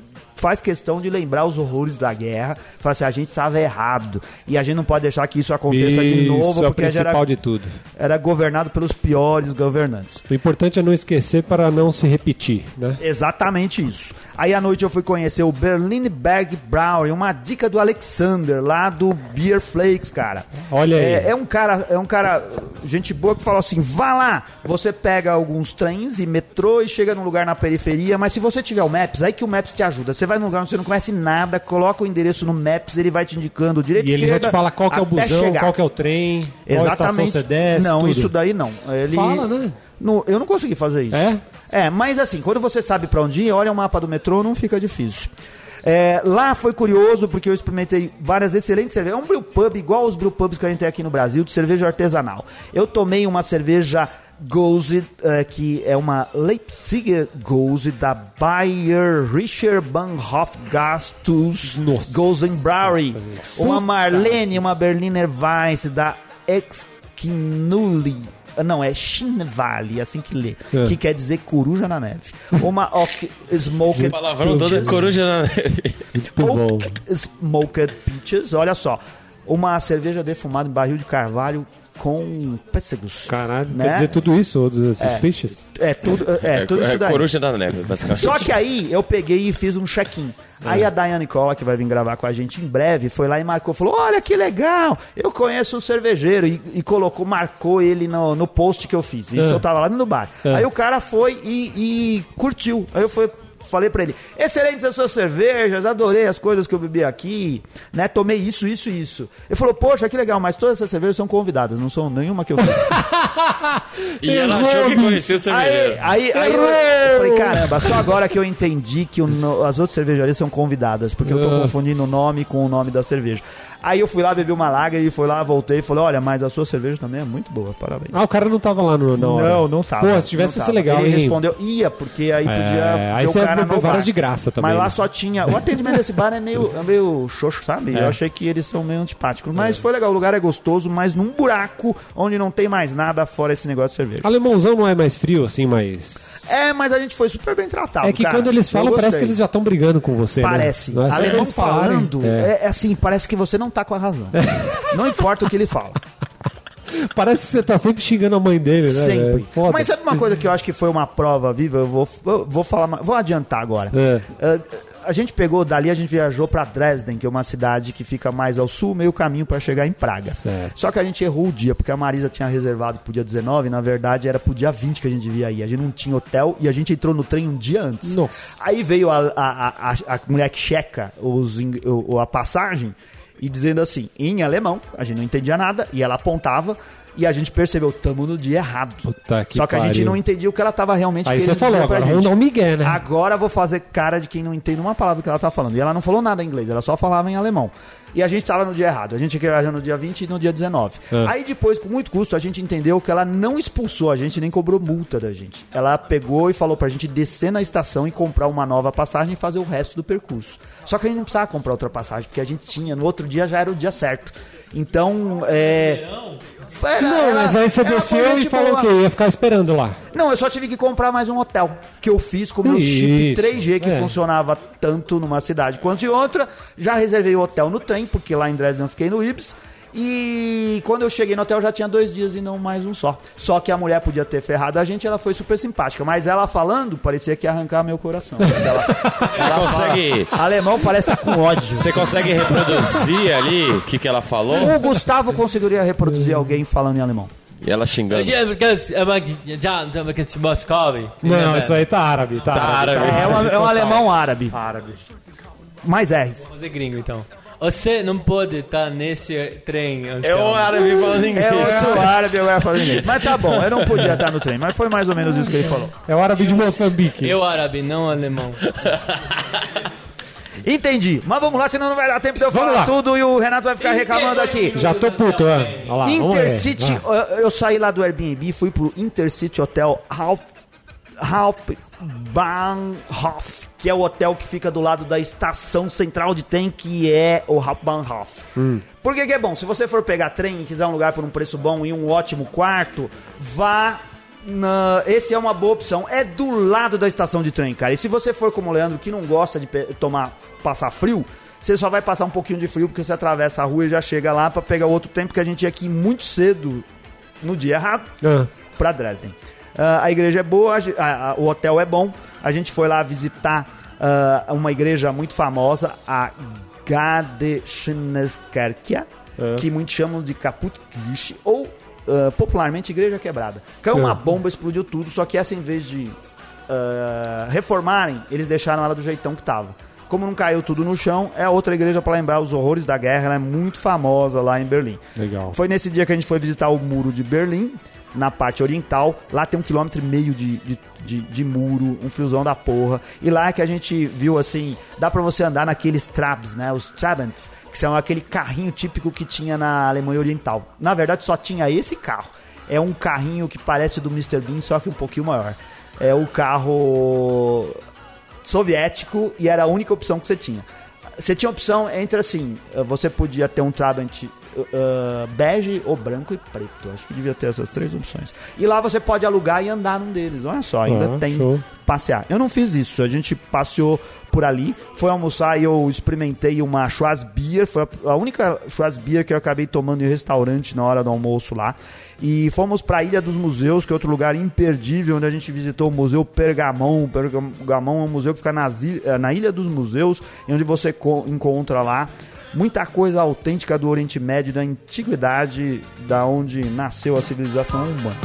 faz questão de lembrar os horrores da guerra. Fala assim, a gente estava errado. E a gente não pode deixar que isso aconteça de novo, Isso é porque principal era, de tudo. era governado pelos piores governantes. O importante é não esquecer para não se repetir, né? Exatamente isso. Aí à noite eu fui conhecer o Berlinberg Brauer, uma dica do Alexander, lá do Beer Flakes, cara. Olha aí. É, é um cara, é um cara, gente boa que fala assim: vá lá, você pega alguns trens e metrô e chega num lugar na periferia, mas se você tiver o Maps, aí que o Maps te ajuda. Você vai num lugar onde você não conhece nada, coloca o endereço no Maps, ele vai te indicando direito E ele já esquerda, te fala qual que é o busão, chegar. qual que é o trem, qual estação você desce, Não, tudo. isso daí não. Ele Fala, né? No- eu não consegui fazer isso. É? É, mas assim, quando você sabe pra onde ir, olha o mapa do metrô, não fica difícil. É, lá foi curioso porque eu experimentei várias excelentes cervejas. É um brew pub igual os brew pubs que a gente tem aqui no Brasil, de cerveja artesanal. Eu tomei uma cerveja Gose, eh, que é uma Leipziger Gose da Bayer Richard Bahnhof Gastus Nossa. Gosen Brauery. Uma. Marlene, uma Berliner Weiss da Exkinuli. Ah, Não, é Chinvali, assim que lê. É. Que quer dizer coruja na neve. Uma Oak Smoked Palavrão toda Peaches. coruja na neve. Oak Smoked Peaches. Olha só. Uma cerveja defumada em barril de carvalho com pêssegos. Caralho, Né? quer dizer tudo isso, todos esses peixes? É tudo, é, tudo isso daí. coruja na neve, basicamente. Só que aí eu peguei e fiz um check-in. Aí a Daiane Cola, que vai vir gravar com a gente em breve, foi lá e marcou, falou: Olha que legal, eu conheço o cervejeiro. E, e colocou, marcou ele no, no post que eu fiz. Isso É. eu tava lá no bar. É. Aí o cara foi e, e curtiu. Aí eu fui. Falei pra ele, excelentes as suas cervejas, adorei as coisas que eu bebi aqui, né? Tomei isso, isso e isso. Ele falou, poxa, que legal, mas todas essas cervejas são convidadas, não são nenhuma que eu fiz. E ela achou que conhecia o Aí, cervejeiro. aí, aí eu, eu falei, caramba, só agora que eu entendi que o as outras cervejarias são convidadas, porque eu tô Nossa. confundindo o nome com o nome da cerveja. Aí eu fui lá, bebi uma lager e foi lá, voltei e falei, olha, mas a sua cerveja também é muito boa, parabéns. Ah, o cara não tava lá no, hora. Não, não tava. Pô, se tivesse não ia ser legal, Ele hein? respondeu, ia, porque aí podia É, aí ver você o cara várias de graça também, Mas lá né? só tinha... O atendimento desse bar é meio, é meio xoxo, sabe? É. Eu achei que eles são meio antipáticos. Mas foi legal, o lugar é gostoso, mas num buraco onde não tem mais nada fora esse negócio de cerveja. Alemãozão não é mais frio, assim, mas... É, mas a gente foi super bem tratado, É que cara. quando eles falam, parece que eles já estão brigando com você, Parece. né? É só Alemão falando, É. é. é assim, parece que você não tá com a razão. não importa o que ele fala. Parece que você tá sempre xingando a mãe dele, né? Sempre. É. Mas sabe uma coisa que eu acho que foi uma prova viva? Eu vou, eu vou falar, vou adiantar agora. É. Eh, a gente pegou dali, a gente viajou pra Dresden, que é uma cidade que fica mais ao sul, meio caminho pra chegar em Praga. Certo. Só que a gente errou o dia, porque a Marisa tinha reservado pro dia 19, e na verdade era pro dia 20 que a gente devia ir. A gente não tinha hotel e a gente entrou no trem um dia antes. Nossa. Aí veio a, a, a, a, mulher que checa os, o- a passagem e dizendo assim, em alemão, a gente não entendia nada, e ela apontava, e a gente percebeu, tamo no dia errado. Puta que Só que a gente pariu. não entendia o que ela tava realmente Aí você querendo falou, agora gente. vamos dar um migué, né? Agora vou fazer cara de quem não entende uma palavra que ela tá falando. E ela não falou nada em inglês, ela só falava em alemão. E a gente tava no dia errado. A gente ia viajar no dia 20 e no dia 19. É. Aí depois, com muito custo, a gente entendeu que ela não expulsou a gente, nem cobrou multa da gente. Ela pegou e falou pra gente descer na estação e comprar uma nova passagem e fazer o resto do percurso. Só que a gente não precisava comprar outra passagem, porque a gente tinha, no outro dia já era o dia certo. Então, é. Era- Não, era- mas aí você desceu e gente falou o quê? Ia ficar esperando lá. Não, eu só tive que comprar mais um hotel. Que eu fiz com o meu chip Isso, 3G, que é. funcionava tanto numa cidade quanto em outra. Já reservei o hotel no trem, porque lá em Dresden eu fiquei no Ibis. E quando eu cheguei no hotel já tinha dois dias e não mais um só. Só que a mulher podia ter ferrado a gente, ela foi super simpática. Mas ela falando, parecia que ia arrancar meu coração. Ela, ela consegue- fala- alemão parece estar com ódio. Você consegue reproduzir ali o que, que ela falou? O Gustavo conseguiria reproduzir alguém falando em alemão. E ela xingando. Moscow. Não, isso aí tá árabe, tá, Tá árabe. árabe. É, um, é um alemão árabe. Árabe. Mais R's. Fazer gringo, então. Você não pode estar nesse trem, É Anselmo. um árabe falando É inglês. outro árabe, eu ia falar inglês. Mas tá bom, eu não podia estar no trem, mas foi mais ou menos isso que ele falou. É o árabe de Moçambique. Eu árabe, não alemão. Entendi. Mas vamos lá, senão não vai dar tempo de eu Vamos falar lá. tudo e o Renato vai ficar reclamando aqui. Já tô puto, ó. Olha lá, vamos ver. Intercity, Vai. eu, eu saí lá do Airbnb, fui pro Intercity Hotel Half Hauptbahnhof, que é o hotel que fica do lado da estação central de trem, que é o Hauptbahnhof. Por que, que é bom? Se você for pegar trem e quiser um lugar por um preço bom e um ótimo quarto, vá na- esse é uma boa opção. É do lado da estação de trem, cara. E se você for como o Leandro, que não gosta de tomar, passar frio, você só vai passar um pouquinho de frio porque você atravessa a rua e já chega lá pra pegar outro tempo que a gente ia aqui muito cedo no dia errado Ah, pra Dresden. Ah, a igreja é boa, a- a- o hotel é bom. A gente foi lá visitar ah, uma igreja muito famosa, a Gadeschneskirche, É. que muitos chamam de Kaputkirche, ou ah, popularmente Igreja Quebrada. Caiu uma É. bomba, explodiu tudo, só que essa em vez de ah, reformarem, eles deixaram ela do jeitão que tava. Como não caiu tudo no chão, é outra igreja para lembrar os horrores da guerra, ela é muito famosa lá em Berlim. legal. Foi nesse dia que a gente foi visitar o muro de Berlim, na parte oriental. Lá tem um quilômetro e meio de, de, de, de muro, um friozão da porra. E lá é que a gente viu assim, dá pra você andar naqueles Trabs, né? Os Trabants, que são aquele carrinho típico que tinha na Alemanha Oriental. Na verdade, só tinha esse carro. É um carrinho que parece do Mr. Bean, só que um pouquinho maior. É o carro soviético e era a única opção que você tinha. Você tinha opção entre assim, você podia ter um Trabant uh, bege ou branco e preto. Acho que devia ter essas três opções. E lá você pode alugar e andar num deles. Olha só, ainda Ah, tem show. passear. Eu não fiz isso. A gente passeou por ali, foi almoçar e eu experimentei uma Schwarzbier. Foi a única Schwarzbier que eu acabei tomando em restaurante na hora do almoço lá. E fomos para a Ilha dos Museus, que é outro lugar imperdível, onde a gente visitou o Museu Pergamon. O Pergamon é um museu que fica nas eh, na Ilha dos Museus, e onde você co- encontra lá muita coisa autêntica do Oriente Médio, da antiguidade, da onde nasceu a civilização humana.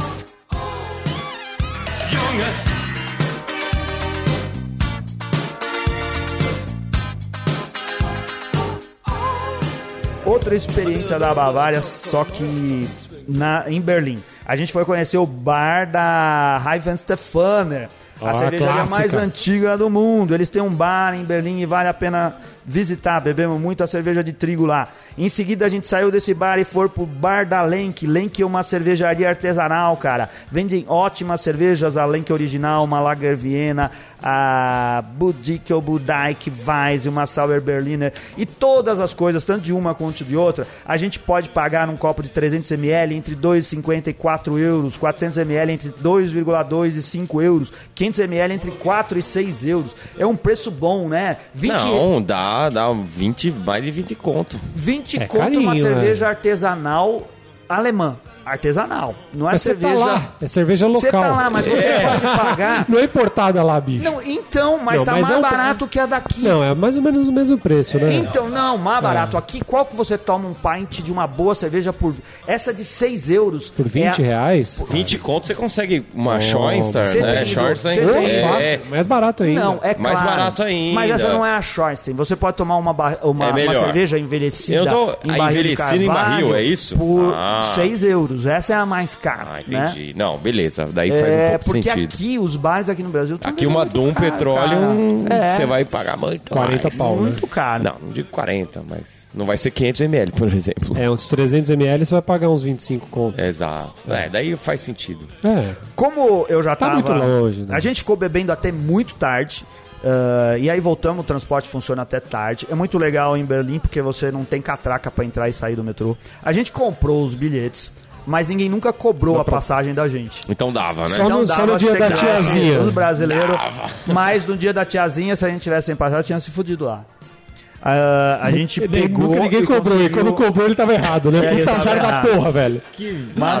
Outra experiência da Bavária, só que na, em Berlim. A gente foi conhecer o bar da Heivenstefaner, a Ah, cervejaria mais antiga do mundo. Eles têm um bar em Berlim e vale a pena visitar. Bebemos muita cerveja de trigo lá. Em seguida a gente saiu desse bar e foi pro bar da Lenk. Lenk é uma cervejaria artesanal, cara. Vendem ótimas cervejas, a Lenk original, uma Lager Viena, a Budickel Budaik Weiss, uma Sauer Berliner e todas as coisas, tanto de uma quanto de outra, a gente pode pagar num copo de 300ml entre 2,50 e 4 euros, 400ml entre 2,2 e 5 euros, 500ml entre 4 e 6 euros. É um preço bom, né? 20, Não, dá, dá 20, mais de 20 conto. 20 É conto uma carinho, cerveja artesanal alemã. Artesanal. Não é Mas você cerveja. tá lá, é cerveja local. Você tá lá, mas você pode pagar. Não é importada lá, bicho. Não, então, mas Não, tá mas mais é um- barato que a daqui. Não, é mais ou menos o mesmo preço, né? Então, não, mais barato. Aqui, qual que você toma um pint de uma boa cerveja por. Essa de 6 euros. Por 20 é a- reais? 20 conto você consegue uma Oh, né? tem- é, fácil, mais barato ainda. Não, é Mais claro. barato ainda. Mas essa não é a Schornstein. Você pode tomar uma, uma, É uma cerveja envelhecida Eu tô- em a barril envelhecida em barril, é isso? Por Ah. 6 euros. Essa é a mais cara, Ah, né? entendi. Não, beleza. Daí faz um É, pouco porque sentido. aqui, os bares aqui no Brasil... Aqui é uma caro, Petróleo, cara. É, você vai pagar muito 40 mais. pau, né? muito caro. Não, não digo 40, mas não vai ser 500 ml, por exemplo. É, uns 300ml você vai pagar uns 25 conto. Exato. É, daí faz sentido. É. Como eu já Tá tava... muito longe, né? A gente ficou bebendo até muito tarde. ah, e aí voltamos, o transporte funciona até tarde. É muito legal em Berlim porque você não tem catraca pra entrar e sair do metrô. A gente comprou os bilhetes, mas ninguém nunca cobrou a passagem da gente. Então dava, né? Só no- só no dia da tiazinha. Os brasileiros. Mas no dia da tiazinha, se a gente tivesse sem passagem, tinha se fudido lá. Ah, a gente pegou. nunca ninguém e cobrou, e conseguiu- quando cobrou ele tava errado, né? É, Puta azar tava da porra, velho.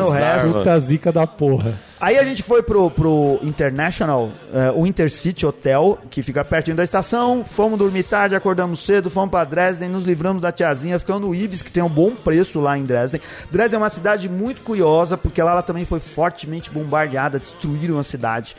Azar, resto. mano. Puta zica da porra. Aí a gente foi pro, pro International, eh, o Intercity Hotel, que fica pertinho da estação. Fomos dormir tarde, acordamos cedo, fomos pra Dresden, nos livramos da tiazinha, ficamos no Ibis, que tem um bom preço lá em Dresden. Dresden é uma cidade muito curiosa, porque lá ela também foi fortemente bombardeada, destruíram a cidade.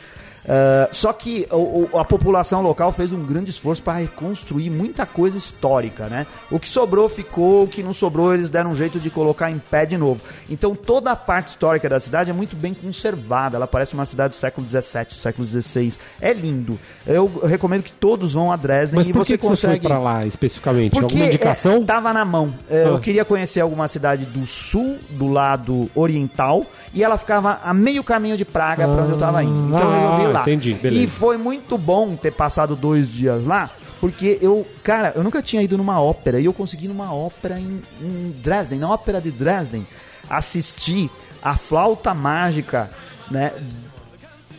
Eh, só que o- o- a população local fez um grande esforço para reconstruir muita coisa histórica, né? O que sobrou ficou, o que não sobrou eles deram um jeito de colocar em pé de novo. Então toda a parte histórica da cidade é muito bem conservada. Ela parece uma cidade do século XVII, século XVI. É lindo. Eu recomendo que todos vão a Dresden Mas e por você que, que você consegue. foi pra lá especificamente? Porque Alguma indicação? é, tava na mão. É, Eu Ah. queria conhecer alguma cidade do sul, do lado oriental, e ela ficava a meio caminho de Praga pra onde eu tava indo. Então eu Ah, resolvi Ah, entendi, beleza. E foi muito bom ter passado dois dias lá, porque eu, cara, eu nunca tinha ido numa ópera e eu consegui numa ópera em, em Dresden, na ópera de Dresden, assistir a flauta mágica, né?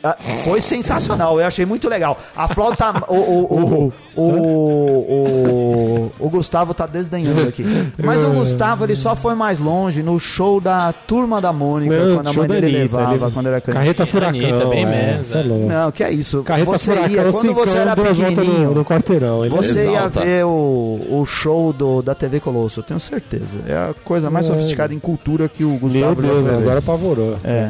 Ah, Foi sensacional, eu achei muito legal. A flauta. O, o, o, o, o, o Gustavo tá desdenhando aqui. Mas o Gustavo ele só foi mais longe no show da turma da Mônica, quando a mãe dele Anitta, levava, ele- quando era criança. Carreta furacão. Anitta, bem é, mesmo, é. Não, que é isso. Carreta você ia, furacão, quando você era pequenininho, no quarteirão. Ele você ia ver o, o show do, da TV Colosso, eu tenho certeza. É a coisa mais É. sofisticada em cultura que o Meu Gustavo já Deus, agora apavorou. É.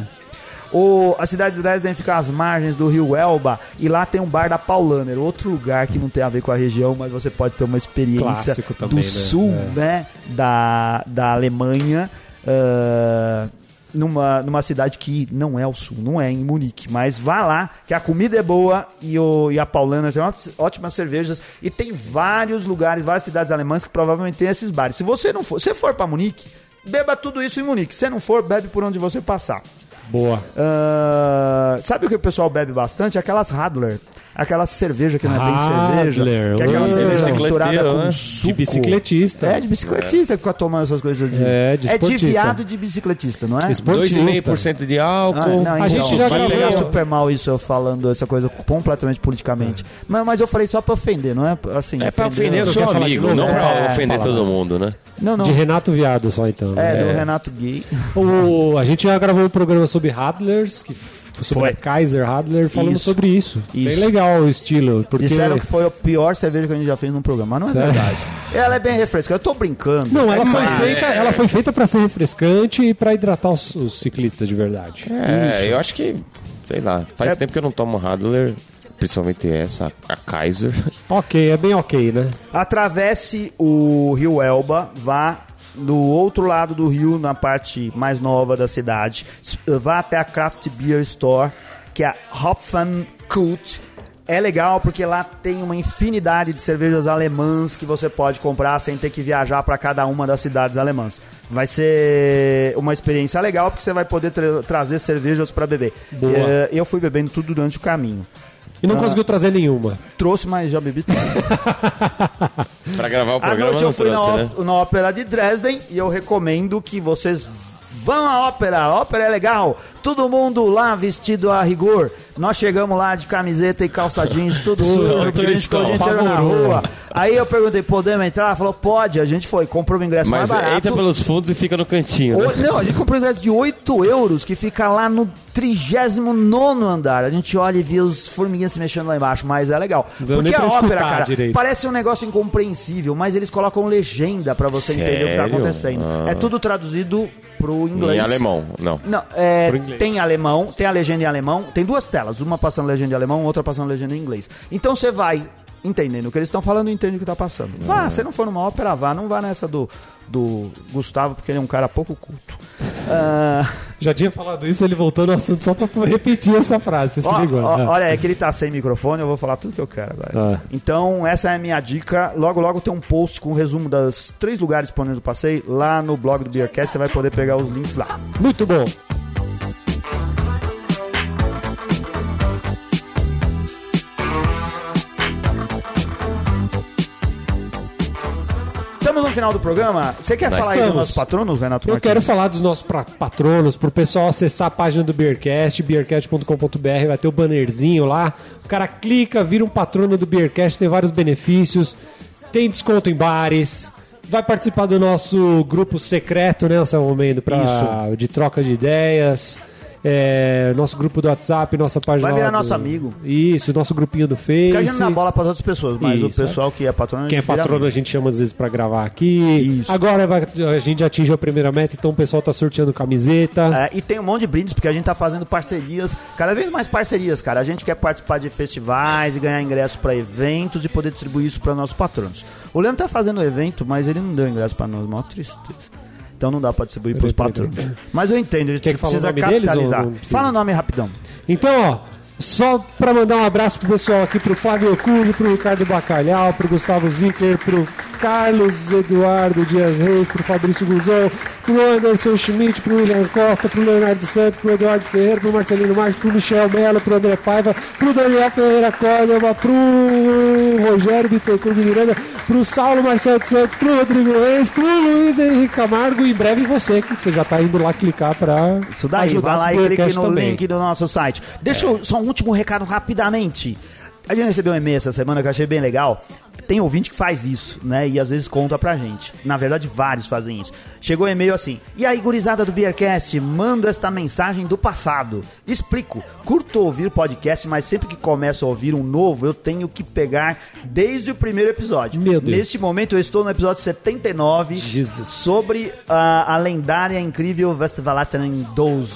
O, a cidade de Dresden fica às margens do rio Elba e lá tem um bar da Paulaner, outro lugar que não tem a ver com a região, mas você pode ter uma experiência também, do né? sul, É. né, da, da Alemanha, ah, numa, numa cidade que não é o sul, não é em Munique, mas vá lá, que a comida é boa e, o, e a Paulaner tem ótimas- ótimas cervejas e tem vários lugares, várias cidades alemãs que provavelmente tem esses bares. Se você não for, se for para Munique, beba tudo isso em Munique. Se não for, bebe por onde você passar. Boa. Ah, sabe o que o pessoal bebe bastante? Aquelas Radler. Aquela cerveja que não é bem Radler, cerveja. Que é aquela uh, cerveja misturada bicicleteiro, com né? suco. De bicicletista. É, de bicicletista que fica tomando essas coisas de... É, de é de esportista. viado de bicicletista, não é? Esportista. 2,5% de Ah, álcool. não, A então, gente já vai gravou- pegar super mal isso eu falando essa coisa completamente politicamente. Mas, mas eu falei só pra ofender, não é assim. É pra ofender o seu amigo, não pra É, ofender todo mundo, né? Não, não. De Renato Viado só então. É, né? do Renato Gay. O, a gente já gravou um programa sobre Radlers, que sobre Foi. Kaiser Radler, falando Isso. sobre isso. Bem Isso. legal o estilo, porque Disseram que foi a pior cerveja que a gente já fez num programa, mas não é Sério? verdade. Ela é bem refrescante, eu tô brincando. não, ela É foi feita, ela foi feita para ser refrescante e para hidratar os, os ciclistas de verdade. É, eu acho que, sei lá, faz É- tempo que eu não tomo Radler, principalmente essa, a Kaiser. Ok, é bem ok, né? Atravesse o rio Elba, vá do outro lado do rio, na parte mais nova da cidade. S- Vá até a Craft Beer Store, que é a Hopfenkult. É legal porque lá tem uma infinidade de cervejas alemãs que você pode comprar sem ter que viajar para cada uma das cidades alemãs. Vai ser uma experiência legal porque você vai poder tra- trazer cervejas para beber. Boa. Eh, Eu fui bebendo tudo durante o caminho. E não Ah. conseguiu trazer nenhuma. Trouxe, mas já bebi tudo. pra gravar o À programa noite eu não fui na, trouxe, né? ó- na ópera de Dresden e eu recomendo que vocês vão à ópera. A ópera é legal. Todo mundo lá vestido a rigor. Nós chegamos lá de camiseta e calça jeans, tudo sujo, a gente ficou o na rua. Aí eu perguntei, podemos entrar? Ela falou, pode. A gente foi, comprou o ingresso Mas mais barato. entra pelos fundos e fica no cantinho, né? O- Não, a gente comprou um ingresso de 8 euros que fica lá no 39 andar. A gente olha e vê os formiguinhas se mexendo lá embaixo, mas é legal. deu Porque a ópera, cara, direito. parece um negócio incompreensível, mas eles colocam legenda pra você entender o que tá Sério? acontecendo. Ah. É tudo traduzido pro inglês. Em alemão, não. Não, é, tem alemão, tem a legenda em alemão, tem duas telas, uma passando legenda em alemão, outra passando legenda em inglês. Então você vai entendendo o que eles estão falando e entende o que tá passando. Vá, se não for numa ópera, vá, não vá nessa do, do Gustavo, porque ele é um cara pouco culto. Ah, Já tinha falado isso, ele voltou no assunto só pra repetir essa frase, você se ó, ligou? ó, né? olha, é que ele tá sem microfone, eu vou falar tudo que eu quero agora. Ah. Então, essa é a minha dica. Logo, logo tem um post com um resumo das três lugares por onde eu passei lá no blog do Beercast. Você vai poder pegar os links lá. Muito bom. Final do programa. Você quer Nós falar aí dos nossos patronos, Renato Eu Martins? quero falar dos nossos patronos, pro pessoal acessar a página do Beercast, beercast.com.br, vai ter o bannerzinho lá. O cara clica, vira um patrono do Beercast, tem vários benefícios, tem desconto em bares, vai participar do nosso grupo secreto, né, Anselmo Momento, pra, Isso. de troca de ideias. É, nosso grupo do WhatsApp, nossa página Vai virar do- nosso amigo. Isso, nosso grupinho do Face. Porque a gente não dá bola para outras pessoas, mas Isso, o pessoal que é patrono... Quem é patrono a gente chama às vezes pra gravar aqui. Isso. Agora vai- a gente atingiu a primeira meta, então o pessoal tá sorteando camiseta. É, e tem um monte de brindes, porque a gente tá fazendo parcerias, cada vez mais parcerias, cara. A gente quer participar de festivais e ganhar ingresso para eventos e poder distribuir isso para nossos patronos. O Leandro tá fazendo evento, mas ele não deu ingresso para nós, maior tristeza. Então não dá para distribuir Peraí, peraí, patronos. Mas eu entendo, ele Quer que precisa deles ou capitalizar. precisa? Fala o nome rapidão. Então, ó, Só pra mandar um abraço pro pessoal aqui, pro Fábio Cujo, pro Ricardo Bacalhau, pro Gustavo Zickler, pro Carlos Eduardo Dias Reis, pro Fabrício Guzão, pro Anderson Schmidt, pro William Costa, pro Leonardo Santos, pro Eduardo Ferreira, pro Marcelino Marques, pro Michel Mello, pro André Paiva, pro Daniel Ferreira Córdoba, pro Rogério Bittencourt de Miranda, pro Saulo Marcelo Santos, pro Rodrigo Reis, pro Luiz Henrique Camargo e em breve você, que já tá indo lá clicar pra Isso daí, vai lá e clique no também. link do nosso site. Deixa eu só um último recado rapidamente. A gente recebeu um e-mail essa semana que eu achei bem legal. Tem ouvinte que faz isso, né? E às vezes conta pra gente. Na verdade, vários fazem isso. Chegou um e-mail assim: E aí, gurizada do Beercast, mando esta mensagem do passado. Explico. Curto ouvir podcast, mas sempre que começo a ouvir um novo, eu tenho que pegar desde o primeiro episódio. Meu Deus. Neste momento, eu estou no episódio 79 Jesus. sobre a, a lendária, incrível Westfalen 12.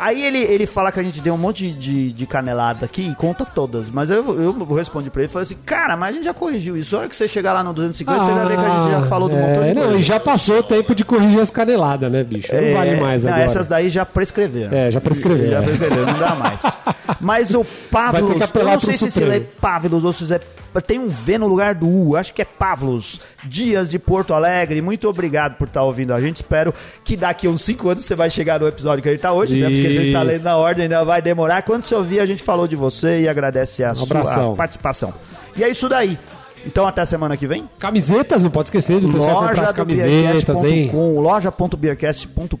Aí ele, ele fala que a gente deu um monte de, de canelada aqui e conta todas. Mas eu, eu respondi pra ele e falei assim: Cara, mas a gente já corrigiu isso. A hora que você chegar lá no 250, você vai ver que a gente já falou do é, montão de não, coisa. e já passou o tempo de corrigir as caneladas, né, bicho? Não vale mais não, agora. essas daí já prescreveram. É, já prescreveram, Já é. prescreveram, não dá mais. Mas o Pavlos, eu não sei se ele é Pavlos ou se é... Tem um V no lugar do U, acho que é Pavlos. Dias de Porto Alegre, muito obrigado por estar ouvindo a gente. Espero que daqui a uns 5 anos você vai chegar no episódio que ele tá hoje, né? Porque se ele tá lendo na ordem, ainda vai demorar. Quando você ouvir, a gente falou de você e agradece a sua abração. participação. E é isso daí. Então até semana que vem. Camisetas, não pode esquecer de o pessoal comprar as camisetas, hein? beercast.com, loja.beercast.com.br,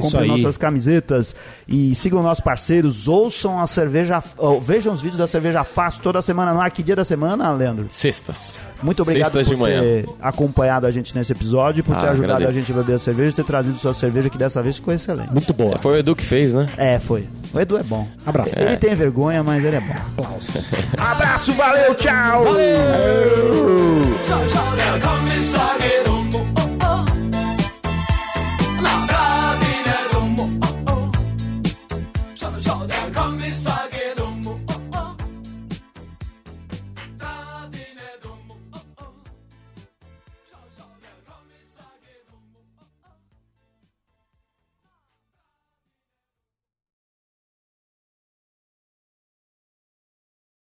comprem aí. nossas camisetas e sigam nossos parceiros, ouçam a cerveja, oh, vejam os vídeos da cerveja fácil toda semana no ar. Que dia da semana, Leandro? Sextas. Muito obrigado Sextas por ter acompanhado a gente nesse episódio, por ah, ter ajudado agradeço. a gente a beber a cerveja, ter trazido sua cerveja, que dessa vez ficou excelente. Muito bom. Foi o Edu que fez, né? É, foi. O Edu é bom. Abraço. É. Ele tem vergonha, mas ele é bom. Aplausos. Abraço, valeu, tchau! Valeu! valeu.